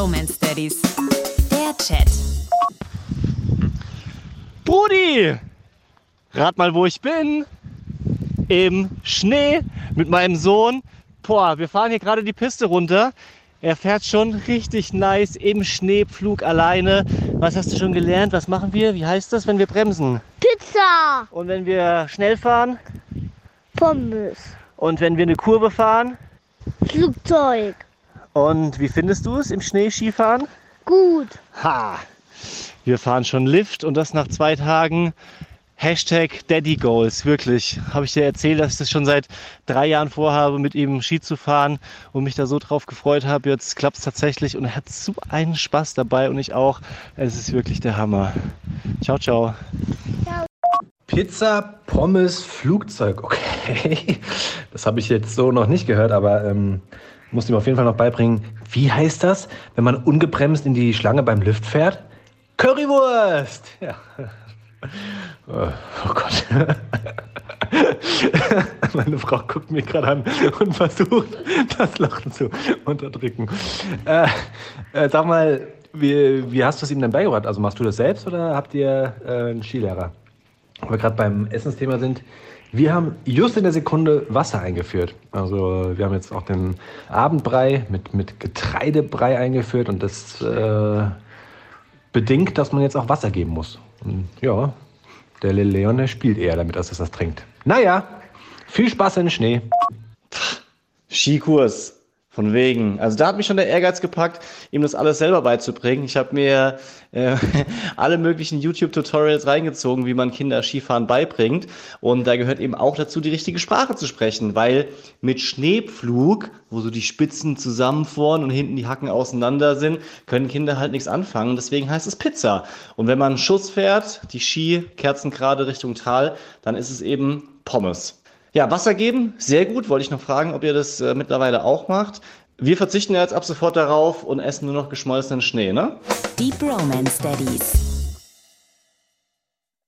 Bromance Daddies. Der Chat. Brudi! Rat mal, wo ich bin. Im Schnee mit meinem Sohn. Boah, wir fahren hier gerade die Piste runter. Er fährt schon richtig nice im Schneepflug alleine. Was hast du schon gelernt? Was machen wir? Wie heißt das, wenn wir bremsen? Pizza, Und wenn wir schnell fahren? Pommes, Und wenn wir eine Kurve fahren? Flugzeug. Und wie findest du es im Schnee Skifahren? Gut. Ha! Wir fahren schon Lift und das nach zwei Tagen. Hashtag Daddy Goals, wirklich. Habe ich dir erzählt, dass ich das schon seit drei Jahren vorhabe, mit ihm Ski zu fahren und mich da so drauf gefreut habe. Jetzt klappt es tatsächlich und er hat so einen Spaß dabei und ich auch. Es ist wirklich der Hammer. Ciao, ciao. Pizza, Pommes, Flugzeug. Okay, das habe ich jetzt so noch nicht gehört, aber ähm, muss ihm auf jeden Fall noch beibringen. Wie heißt das, wenn man ungebremst in die Schlange beim Lift fährt? Currywurst! Ja. Oh oh Gott. Meine Frau guckt mich gerade an und versucht, das Lachen zu unterdrücken. Äh, äh, sag mal, wie, wie hast du es ihm denn beigebracht? Also machst du das selbst oder habt ihr äh, einen Skilehrer? Wo wir gerade beim Essensthema sind, wir haben just in der Sekunde Wasser eingeführt. Also wir haben jetzt auch den Abendbrei mit, mit Getreidebrei eingeführt und das äh, bedingt, dass man jetzt auch Wasser geben muss. Und ja, der Leon, der spielt eher damit, als dass er das trinkt. Naja, viel Spaß in den Schnee. Skikurs. Von wegen. Also da hat mich schon der Ehrgeiz gepackt, ihm das alles selber beizubringen. Ich habe mir äh, alle möglichen YouTube-Tutorials reingezogen, wie man Kinder Skifahren beibringt. Und da gehört eben auch dazu, die richtige Sprache zu sprechen, weil mit Schneepflug, wo so die Spitzen zusammenfahren und hinten die Hacken auseinander sind, können Kinder halt nichts anfangen. Deswegen heißt es Pizza. Und wenn man einen Schuss fährt, die Ski kerzen gerade Richtung Tal, dann ist es eben Pommes. Ja, Wasser geben, sehr gut. Wollte ich noch fragen, ob ihr das äh, mittlerweile auch macht. Wir verzichten jetzt ab sofort darauf und essen nur noch geschmolzenen Schnee, ne? Die Bromance Daddies.